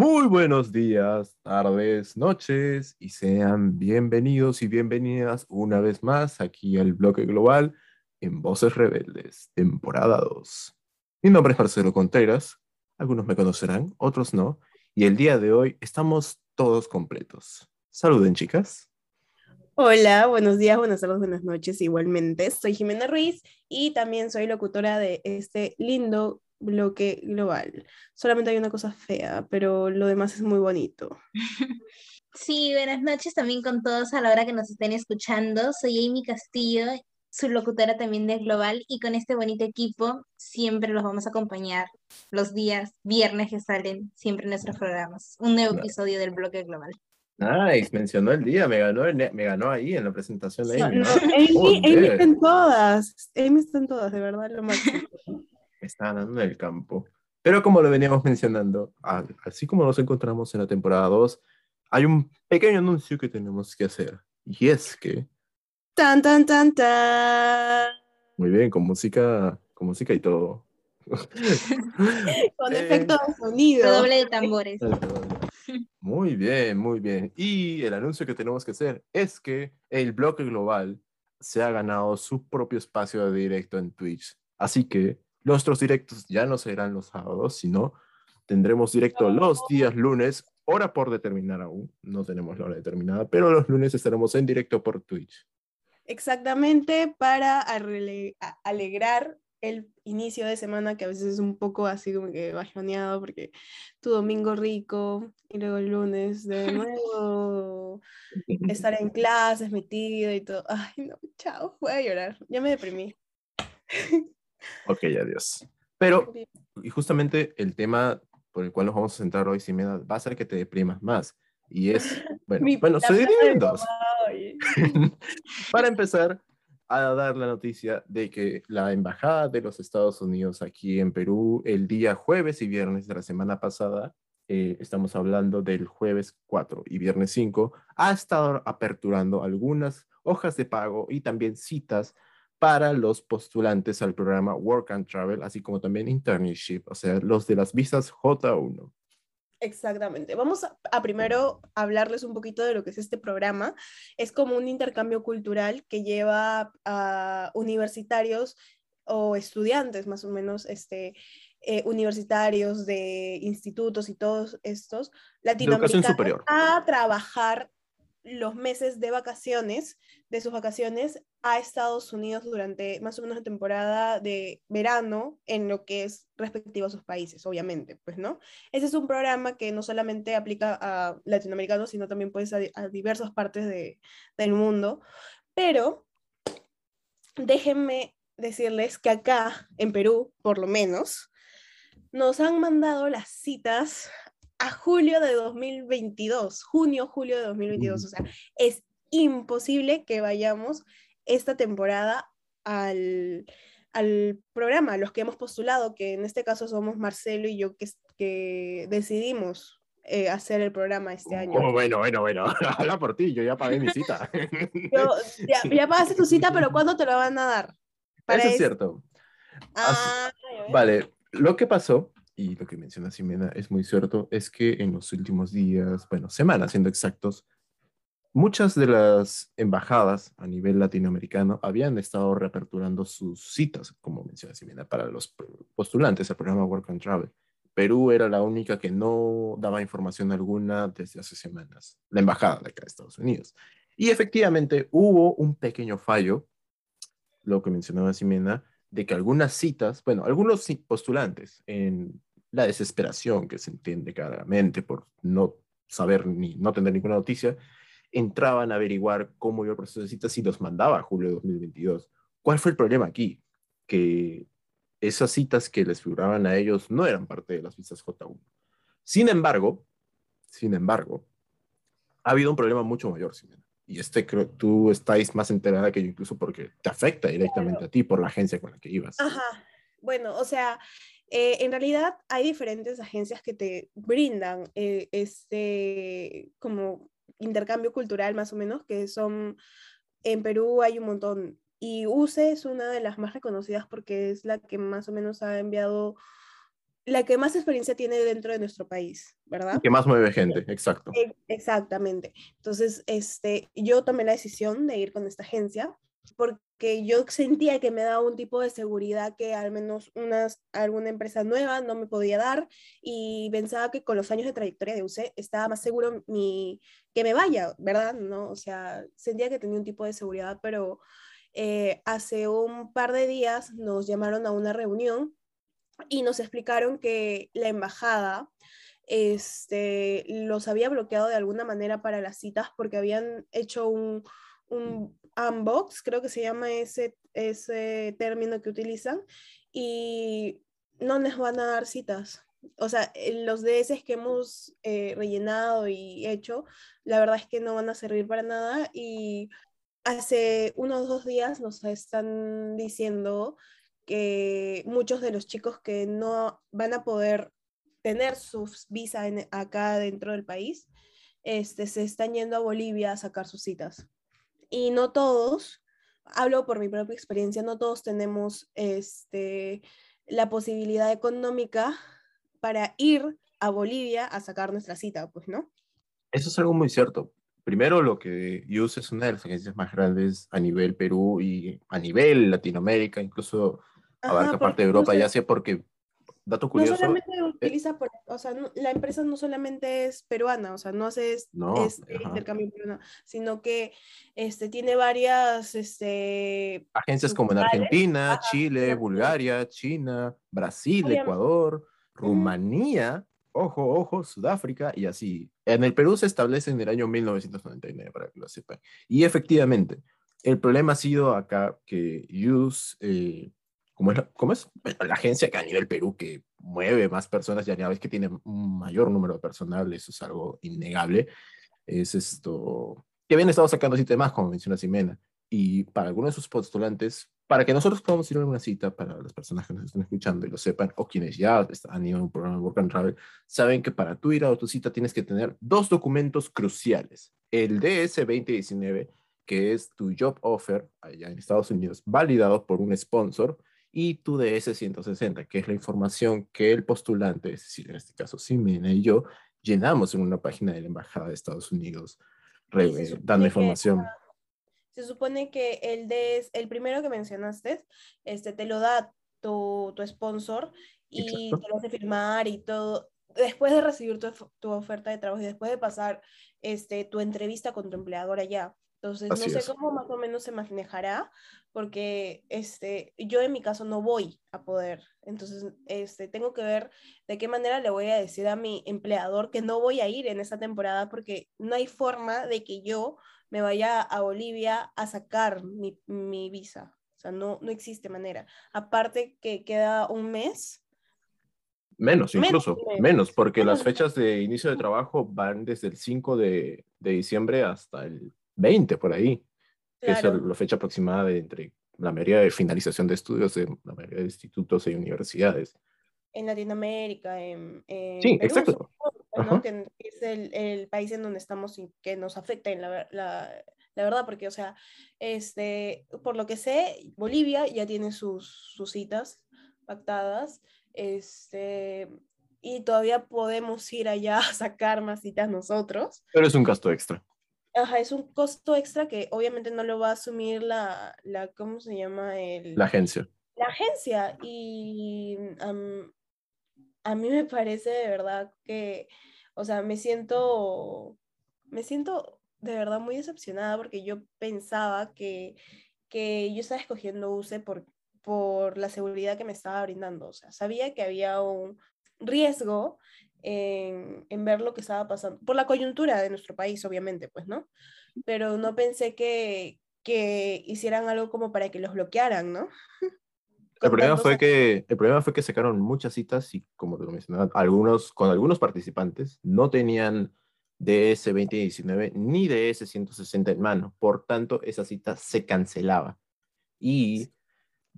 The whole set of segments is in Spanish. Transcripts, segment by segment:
Muy buenos días, tardes, noches y sean bienvenidos y bienvenidas una vez más aquí al bloque global en Voces Rebeldes, temporada 2. Mi nombre es Marcelo Contreras, algunos me conocerán, otros no, y el día de hoy estamos todos completos. Saluden chicas. Hola, buenos días, buenas tardes, buenas noches igualmente. Soy Jimena Ruiz y también soy locutora de este lindo bloque global. Solamente hay una cosa fea, pero lo demás es muy bonito. Sí, buenas noches también con todos a la hora que nos estén escuchando. Soy Amy Castillo, su locutora también de Global, y con este bonito equipo siempre los vamos a acompañar los días viernes que salen siempre en nuestros programas. Un nuevo episodio del bloque global. Nice, mencionó el día, me ganó, me ganó ahí en la presentación de Amy. Amy, Amy está en todas, Amy está en todas, de verdad, lo máximo. Está ganando en el campo. Pero como lo veníamos mencionando, así como nos encontramos en la temporada 2, hay un pequeño anuncio que tenemos que hacer. Y es que... Tan, tan, tan, tan. Muy bien, con música, con música y todo. con efecto de sonido. Doble de tambores. Muy bien, muy bien. Y el anuncio que tenemos que hacer es que el bloque global se ha ganado su propio espacio de directo en Twitch. Así que Nuestros directos ya no serán los sábados, sino tendremos directo los días lunes, hora por determinar aún, no tenemos la hora determinada, pero los lunes estaremos en directo por Twitch. Exactamente, para alegrar el inicio de semana que a veces es un poco así como que bajoneado porque tu domingo rico y luego el lunes de nuevo estar en clases metido y todo. Ay, no, chao, voy a llorar, ya me deprimí. Ok, adiós. Pero, y justamente el tema por el cual nos vamos a centrar hoy, Simena, va a ser que te deprimas más. Y es, bueno, bueno se dividen dos. Para empezar, a dar la noticia de que la Embajada de los Estados Unidos aquí en Perú, el día jueves y viernes de la semana pasada, eh, estamos hablando del jueves 4 y viernes 5, ha estado aperturando algunas hojas de pago y también citas para los postulantes al programa Work and Travel, así como también internship, o sea, los de las visas J1. Exactamente. Vamos a, primero hablarles un poquito de lo que es este programa. Es como un intercambio cultural que lleva a universitarios o estudiantes más o menos este, eh, universitarios de institutos y todos estos latinoamericanos a trabajar los meses de vacaciones, de sus vacaciones, a Estados Unidos durante más o menos la temporada de verano en lo que es respectivo a sus países, obviamente, pues, ¿no? Ese es un programa que no solamente aplica a latinoamericanos, sino también pues a, a diversas partes de, del mundo, pero déjenme decirles que acá, en Perú, por lo menos, nos han mandado las citas a julio de 2022, junio, julio de 2022. O sea, es imposible que vayamos esta temporada al, al programa, los que hemos postulado, que en este caso somos Marcelo y yo que, que decidimos eh, hacer el programa este año. Oh, bueno, bueno, bueno, habla por ti, yo ya pagué mi cita. ya, pagaste tu cita, pero ¿cuándo te la van a dar? Eso es cierto. Ah, vale, lo que pasó y lo que menciona Ximena es muy cierto, es que en los últimos días, bueno, semanas siendo exactos, muchas de las embajadas a nivel latinoamericano habían estado reaperturando sus citas, como menciona Ximena, para los postulantes al programa Work and Travel. Perú era la única que no daba información alguna desde hace semanas, la embajada de acá de Estados Unidos. Y efectivamente hubo un pequeño fallo, lo que mencionaba Ximena, de que algunas citas, bueno, algunos postulantes en la desesperación que se entiende claramente por no saber ni no tener ninguna noticia, entraban a averiguar cómo iba el proceso de citas y los mandaba a julio de 2022. ¿Cuál fue el problema aquí? Que esas citas que les figuraban a ellos no eran parte de las visas J1. Sin embargo, sin embargo, ha habido un problema mucho mayor, Simena. Y este creo tú estáis más enterada que yo incluso porque te afecta directamente a ti por la agencia con la que ibas. Ajá. Bueno, o sea, eh, en realidad hay diferentes agencias que te brindan eh, este como intercambio cultural más o menos, que son, en Perú hay un montón. Y UCE es una de las más reconocidas porque es la que más o menos ha enviado la que más experiencia tiene dentro de nuestro país, ¿verdad? Que más mueve gente, exacto. E, exactamente. Entonces, este, yo tomé la decisión de ir con esta agencia porque yo sentía que me daba un tipo de seguridad que al menos unas, alguna empresa nueva no me podía dar y pensaba que con los años de trayectoria de UCE estaba más seguro mi, que me vaya, ¿verdad? ¿No? O sea, sentía que tenía un tipo de seguridad, pero eh, hace un par de días nos llamaron a una reunión y nos explicaron que la embajada este, los había bloqueado de alguna manera para las citas porque habían hecho un, un unbox, creo que se llama ese, ese término que utilizan, y no les van a dar citas. O sea, los DS que hemos eh, rellenado y hecho, la verdad es que no van a servir para nada y hace unos dos días nos están diciendo que muchos de los chicos que no van a poder tener sus visas acá dentro del país, este, se están yendo a Bolivia a sacar sus citas. Y no todos, hablo por mi propia experiencia, no todos tenemos este, la posibilidad económica para ir a Bolivia a sacar nuestra cita, pues, ¿no? Eso es algo muy cierto. Primero, lo que USE es una de las agencias más grandes a nivel Perú y a nivel Latinoamérica, incluso abarca parte de Europa, ya sea porque, dato curioso... No solamente eh utiliza, por, o sea, la empresa no solamente es peruana, o sea, no hace este intercambio peruano, sino que este, tiene varias... Este, Agencias como en Argentina, Chile, Bulgaria, China, Brasil, Ecuador, Rumanía, ojo, ojo, Sudáfrica y así. En el Perú se establece en el año 1999, para que lo sepan. Y efectivamente, el problema ha sido acá que USE... Eh, ¿Cómo es, la, es? la agencia que a nivel Perú que mueve más personas y a nivel que tiene un mayor número de personal, eso es algo innegable, es esto, que habían estado sacando temas, como menciona Ximena, y para algunos de sus postulantes, para que nosotros podamos ir a una cita, para las personas que nos están escuchando y lo sepan, o quienes ya han ido a un programa de Work and Travel, saben que para tú ir a tu cita tienes que tener dos documentos cruciales. El DS 2019, que es tu job offer allá en Estados Unidos, validado por un sponsor, y tu DS-160, que es la información que el postulante, es decir, en este caso Simena y yo, llenamos en una página de la Embajada de Estados Unidos, dando información. se supone que el DS, el primero que mencionaste, este, te lo da tu, tu sponsor y te lo hace firmar y todo. Después de recibir tu, tu, oferta de trabajo y después de pasar este, tu entrevista con tu empleador allá. Entonces, no sé cómo más o menos se manejará, porque este, yo en mi caso no voy a poder. Entonces, este, tengo que ver de qué manera le voy a decir a mi empleador que no voy a ir en esta temporada, porque no hay forma de que yo me vaya a Bolivia a sacar mi, mi visa. O sea, no, no existe manera. Aparte que queda un mes. Menos, incluso, menos, porque las fechas de inicio de trabajo van desde el 5 de, de diciembre hasta el 20 por ahí, que es la fecha aproximada de entre la mayoría de finalización de estudios de la mayoría de institutos y universidades. En Latinoamérica, en, sí, exacto. que es el, el, país en donde estamos y que nos afecta en la, la, la, verdad, porque, o sea, este, por lo que sé, Bolivia ya tiene sus, sus citas pactadas, este, y todavía podemos ir allá a sacar más citas nosotros. Pero es un gasto extra. Ajá, es un costo extra que obviamente no lo va a asumir la, la ¿cómo se llama? El, la agencia. La agencia. Y a mí me parece de verdad que, o sea, me siento, me siento de verdad muy decepcionada porque yo pensaba que, que yo estaba escogiendo UCE por, por la seguridad que me estaba brindando. O sea, sabía que había un riesgo en, en, ver lo que estaba pasando, por la coyuntura de nuestro país, obviamente, pues, ¿no? Pero no pensé que, que hicieran algo como para que los bloquearan, ¿no? El problema, fue que, el problema fue que sacaron muchas citas y, como te lo mencionaba, algunos, con algunos participantes no tenían DS 2019 ni DS 160 en mano. Por tanto, esa cita se cancelaba. Y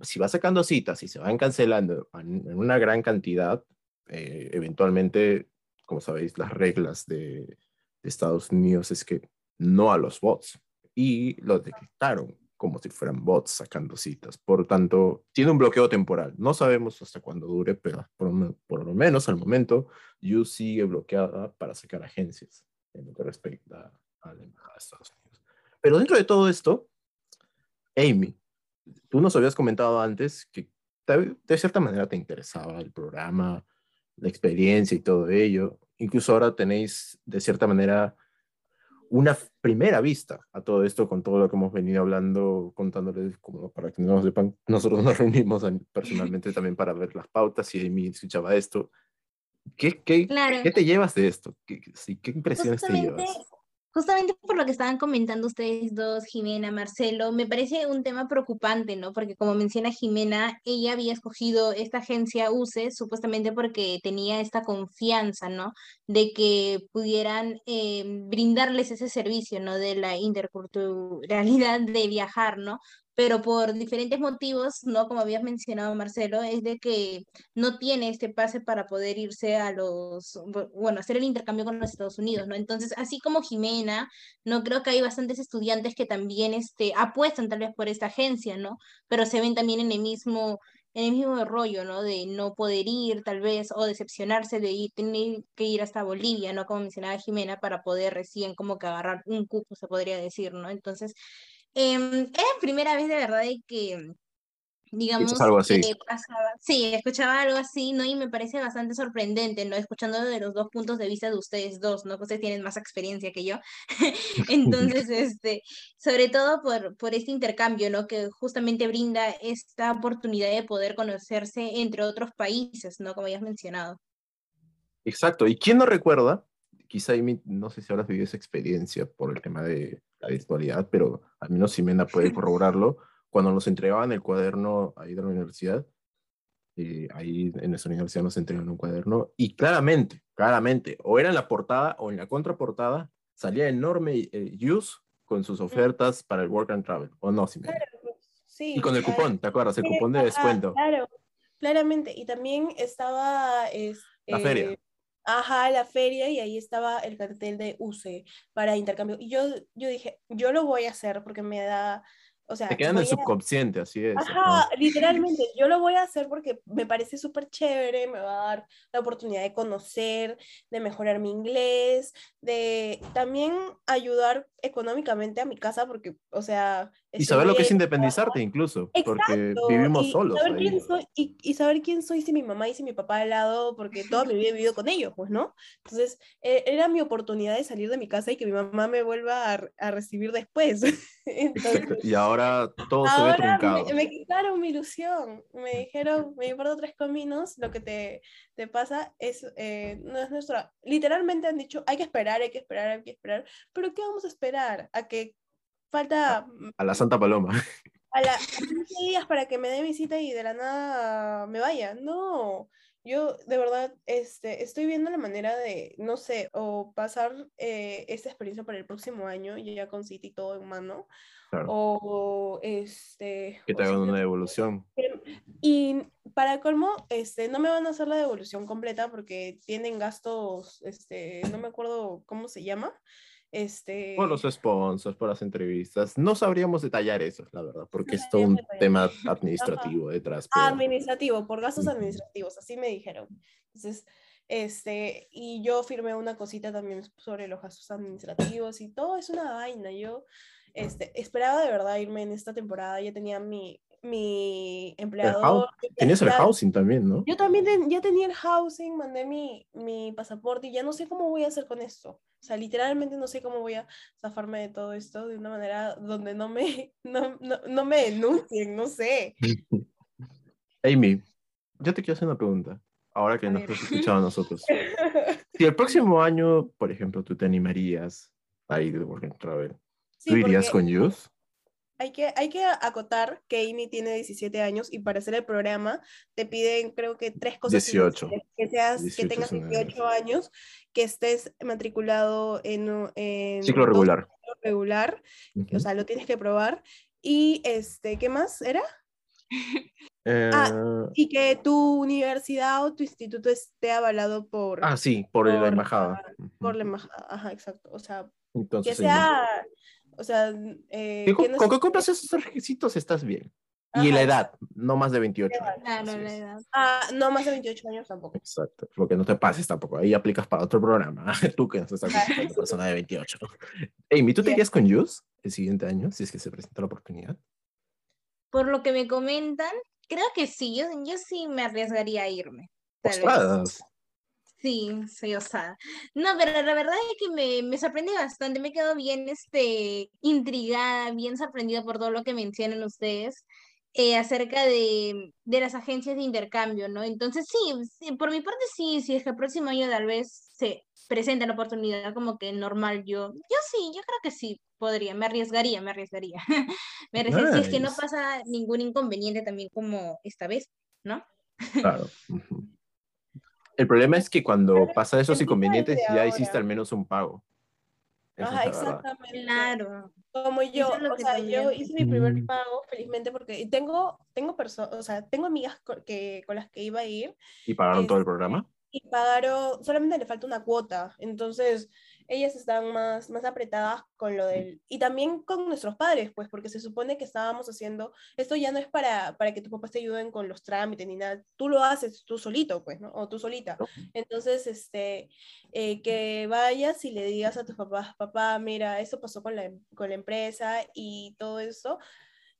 si va sacando citas y se van cancelando en una gran cantidad, eh, eventualmente, como sabéis, las reglas de, Estados Unidos es que no a los bots. Y lo detectaron como si fueran bots sacando citas. Por tanto, tiene un bloqueo temporal. No sabemos hasta cuándo dure, pero por, lo menos al momento, You sigue bloqueada para sacar agencias en lo que respecta a de Estados Unidos. Pero dentro de todo esto, Amy, tú nos habías comentado antes que de cierta manera te interesaba el programa, la experiencia y todo ello. Incluso ahora tenéis de cierta manera una primera vista a todo esto con todo lo que hemos venido hablando, contándoles, como para que no sepan, nosotros nos reunimos personalmente también para ver las pautas y Amy escuchaba esto. ¿Qué, qué, ¿qué te llevas de esto? ¿Qué, qué impresiones te llevas? Justamente por lo que estaban comentando ustedes dos, Jimena, Marcelo, me parece un tema preocupante, ¿no? Porque como menciona Jimena, ella había escogido esta agencia UCE supuestamente porque tenía esta confianza, ¿no? De que pudieran eh, brindarles ese servicio, ¿no? De la interculturalidad de viajar, ¿no? Pero por diferentes motivos, ¿no? Como habías mencionado, Marcelo, es de que no tiene este pase para poder irse a los, bueno, hacer el intercambio con los Estados Unidos, ¿no? Entonces, así como Jimena, no creo que hay bastantes estudiantes que también este, apuestan tal vez por esta agencia, ¿no? Pero se ven también en el mismo en el mismo rollo, ¿no? De no poder ir, tal vez, o decepcionarse de ir, tener que ir hasta Bolivia, ¿no? Como mencionaba Jimena, para poder recién como que agarrar un cupo, se podría decir, ¿no? Entonces, eh, es la primera vez de verdad de que, digamos, algo así. pasaba, sí, escuchaba algo así, ¿no? Y me parece bastante sorprendente, ¿no? Escuchando de los dos puntos de vista de ustedes dos, ¿no? Que ustedes tienen más experiencia que yo. Entonces, este, sobre todo por, por este intercambio, ¿no? Que justamente brinda esta oportunidad de poder conocerse entre otros países, ¿no? Como ya has mencionado. Exacto. ¿Y quién no recuerda? Quizá, no sé si habrás vivido esa experiencia por el tema de la virtualidad, pero al menos Ximena puede corroborarlo. Cuando nos entregaban el cuaderno ahí de la universidad, eh, ahí en nuestra universidad nos entregaron un cuaderno y claramente, claramente, o era en la portada o en la contraportada, salía enorme eh, Use con sus ofertas para el Work and Travel, ¿o no, Ximena? Claro, sí. Y con el cupón, ¿te acuerdas? El cupón de descuento. Claro, claramente. Y también estaba... la feria. Ajá, la feria y ahí estaba el cartel de UCE para intercambio. Y yo, yo dije, yo lo voy a hacer porque me da, o sea... Te queda en el subconsciente, así es. Ajá, literalmente, yo lo voy a hacer porque me parece súper chévere, me va a dar la oportunidad de conocer, de mejorar mi inglés, de también ayudar económicamente a mi casa porque, o sea... Y saber lo que es independizarte incluso, porque vivimos solos. Saber quién soy, y, saber quién soy si mi mamá y si mi papá al lado, porque toda mi vida he vivido con ellos, pues, ¿no? Entonces, e, era mi oportunidad de salir de mi casa y que mi mamá me vuelva a, a recibir después. y ahora todo se ve truncado. Me, me, quitaron mi ilusión, me dijeron, me importa tres cominos, lo que te, te pasa es, eh, no es nuestra, literalmente han dicho, hay que esperar, hay que esperar, hay que esperar, pero ¿qué vamos a esperar? A que falta... A la Santa Paloma. A, la, 15 días para que me dé mi cita y de la nada me vaya. No, yo de verdad este, estoy viendo la manera de, no sé, o pasar eh, esta experiencia para el próximo año, ya con cita y todo en mano, o este... Que te hagan una devolución. Y para colmo, este, no me van a hacer la devolución completa porque tienen gastos, este, no me acuerdo cómo se llama, este... Por los sponsors, por las entrevistas. No sabríamos detallar eso, la verdad, porque es todo un tema administrativo detrás. Administrativo, por gastos administrativos, así me dijeron. Entonces, este, y yo firmé una cosita también sobre los gastos administrativos y todo es una vaina. Yo este, esperaba de verdad irme en esta temporada, ya tenía mi, mi empleador. Tenías el housing también, ¿no? Yo también ya tenía el housing, mandé mi, mi pasaporte y ya no sé cómo voy a hacer con esto. O sea, literalmente no sé cómo voy a zafarme de todo esto de una manera donde no me, no, no, no me denuncien, no sé. Amy, yo te quiero hacer una pregunta, ahora que nos has escuchado a nosotros. Si el próximo año, por ejemplo, tú te animarías a ir de Work and Travel, ¿tú irías con Youth? Hay que, hay que acotar que Amy tiene 17 años y para hacer el programa te piden creo que tres cosas. 18. Que, seas, que tengas 18 años, que estés matriculado en, en ciclo regular. Ciclo regular, o sea, lo tienes que probar. Y este, ¿qué más era? Ah, eh, y que tu universidad o tu instituto esté avalado por... Ah, sí, por, la embajada. Por la embajada, ajá, exacto. O sea, que sea O sea, eh, con, que cumplas esos requisitos estás bien. Y la edad, no más de 28 años. Claro, la edad. Ah, no más de 28 años tampoco. Exacto, porque no te pases tampoco. Ahí aplicas para otro programa. Tú que no estás una persona de 28. Amy, ¿tú te irías con Jus el siguiente año si es que se presenta la oportunidad? Por lo que me comentan, creo que sí. Yo, yo sí me arriesgaría a irme. Sí, soy osada. No, pero la verdad es que me, me sorprende bastante, me quedo bien este, intrigada, bien sorprendida por todo lo que mencionan ustedes. Eh, acerca de, de, las agencias de intercambio, ¿no? Entonces, sí, por mi parte sí, si es que el próximo año tal vez se presenta la oportunidad como que normal, yo, yo sí, yo creo que sí podría, me arriesgaría, me arriesgaría. me arriesgaría, si es que no pasa ningún inconveniente también como esta vez, ¿no? claro. El problema es que cuando pasa esos inconvenientes ya hiciste al menos un pago. Ajá, exactamente. Claro. Como yo, o sea, yo hice mi primer mm. pago felizmente porque tengo, tengo personas, o sea, tengo amigas que, con las que iba a ir. ¿Y pagaron todo el programa? Y pagaron, solamente le falta una cuota. Entonces, ellas están más, más apretadas con lo del... Y también con nuestros padres, pues, porque se supone que estábamos haciendo... Esto ya no es para, para que tus papás te ayuden con los trámites ni nada. Tú lo haces tú solito, pues, ¿no? O tú solita. Entonces, este, eh, que vayas y le digas a tus papás, papá, mira, esto pasó con la, con la empresa y todo eso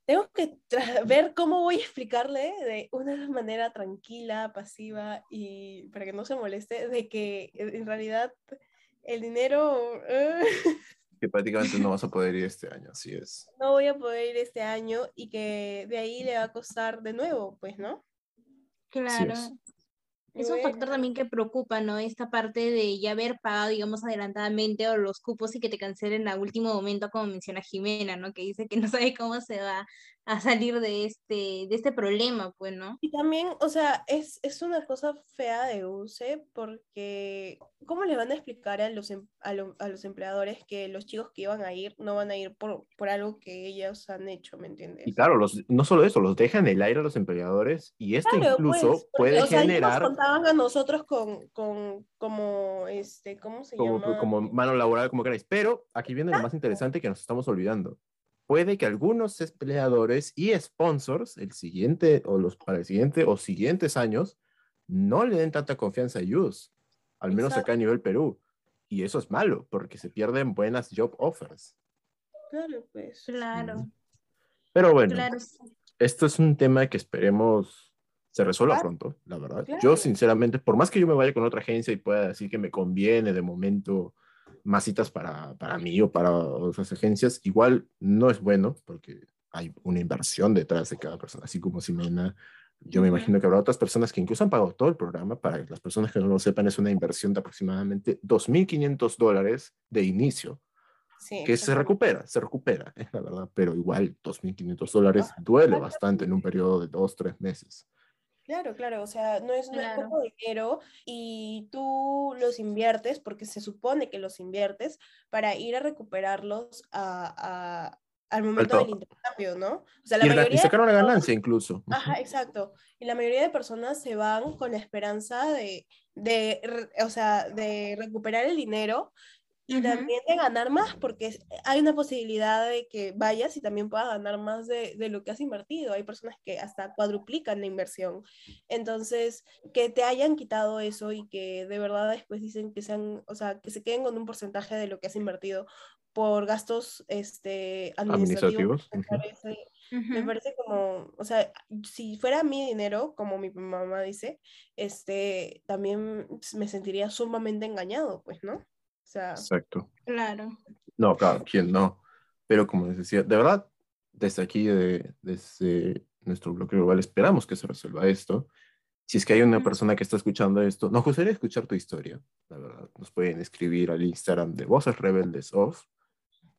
tengo que ver cómo voy a explicarle de una manera tranquila, pasiva y para que no se moleste, de que en realidad el dinero... Eh. Que prácticamente no vas a poder ir este año, así es. No voy a poder ir este año y que de ahí le va a costar de nuevo, pues, ¿no? Claro. Es un factor también que preocupa, ¿no? Esta parte de ya haber pagado, digamos, adelantadamente o los cupos y que te cancelen a último momento, como menciona Jimena, ¿no? Que dice que no sabe cómo se va a salir de este, de este problema, pues, ¿no? Y también, o sea, es, es una cosa fea de UCE porque ¿cómo le van a explicar a los, em, a, los empleadores que los chicos que iban a ir no van a ir por, por algo que ellos han hecho, ¿me entiendes? Y claro, los, no solo eso, los dejan en el aire a los empleadores y esto incluso pues, puede generar... Contaban a nosotros con, con como, este, ¿cómo se como, llama? Como mano laboral, como queráis. Pero aquí viene lo más interesante que nos estamos olvidando puede que algunos empleadores y sponsors el siguiente o los para el siguiente o siguientes años no le den tanta confianza a Use, al menos acá a nivel Perú. Y eso es malo porque se pierden buenas job offers. Claro, pues. Claro. Pero bueno, esto es un tema que esperemos se resuelva pronto, la verdad. Yo sinceramente, por más que yo me vaya con otra agencia y pueda decir que me conviene de momento más citas para, para mí o para otras agencias, igual no es bueno porque hay una inversión detrás de cada persona, así como Simena. Yo me imagino que habrá otras personas que incluso han pagado todo el programa. Para las personas que no lo sepan, es una inversión de aproximadamente 2.500 dólares de inicio, que se recupera, se recupera, es la verdad, pero igual 2.500 dólares duele bastante en un periodo de dos, tres meses. Claro, claro, o sea, no es, poco dinero y tú los inviertes porque se supone que los inviertes para ir a recuperarlos a, al momento del intercambio, ¿no? O sea, la y, mayoría y sacar una ganancia incluso. Ajá, exacto. Y la mayoría de personas se van con la esperanza de, de, o sea, de recuperar el dinero y también de ganar más, porque hay una posibilidad de que vayas y también puedas ganar más de, de, lo que has invertido. Hay personas que hasta cuadruplican la inversión. Entonces, que te hayan quitado eso y que de verdad después dicen que sean, o sea, que se queden con un porcentaje de lo que has invertido por gastos este, administrativos. Me, parece, me parece como, o sea, si fuera mi dinero, como mi mamá dice, este, también me sentiría sumamente engañado, pues, ¿no? Exacto. Claro. No, claro, ¿quién no? Pero como les decía, de verdad, desde aquí, de, desde nuestro bloque global, esperamos que se resuelva esto. Si es que hay una persona que está escuchando esto, nos gustaría escuchar tu historia, la verdad. Nos pueden escribir al Instagram de Voces Rebeldes Off,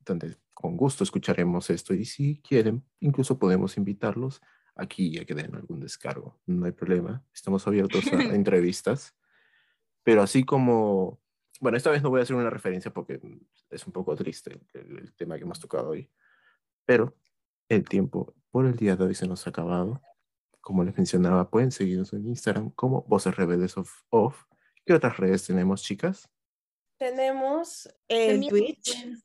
donde con gusto escucharemos esto. Y si quieren, incluso podemos invitarlos aquí a que den algún descargo. No hay problema. Estamos abiertos a entrevistas. Pero así como bueno, esta vez no voy a hacer una referencia porque es un poco triste el, tema que hemos tocado hoy, pero el tiempo por el día de hoy se nos ha acabado. Como les mencionaba, pueden seguirnos en Instagram como Voces Rebeldes of Off. ¿Qué otras redes tenemos, chicas? Tenemos el Twitch,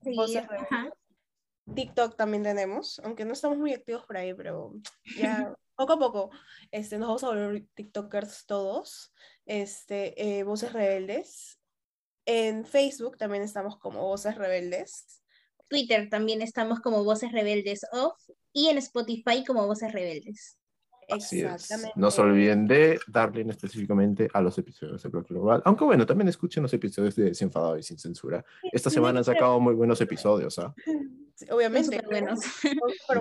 TikTok también tenemos, aunque no estamos muy activos por ahí, pero ya poco a poco este, nos vamos a volver TikTokers todos. Este, eh, Voces Rebeldes. En Facebook también estamos como Voces Rebeldes. Twitter también estamos como Voces Rebeldes Off y en Spotify como Voces Rebeldes. Así Exactamente. No se olviden de darle específicamente a los episodios de Bloque Global. Aunque bueno, también escuchen los episodios de Desenfadado y Sin Censura. Esta semana han sacado muy buenos episodios, ¿ah? obviamente. Son buenos.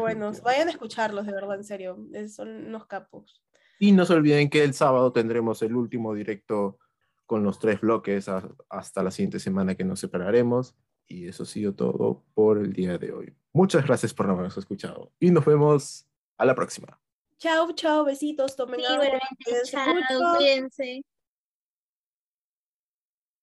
Buenos. Vayan a escucharlos, de verdad, en serio. Son unos capos. Y no se olviden que el sábado tendremos el último directo con los tres bloques hasta la siguiente semana que nos separaremos. Y eso ha sido todo por el día de hoy. Muchas gracias por habernos escuchado y nos vemos a la próxima. Chao, chao, besitos, tomen sí, agua. Chao, cuídense.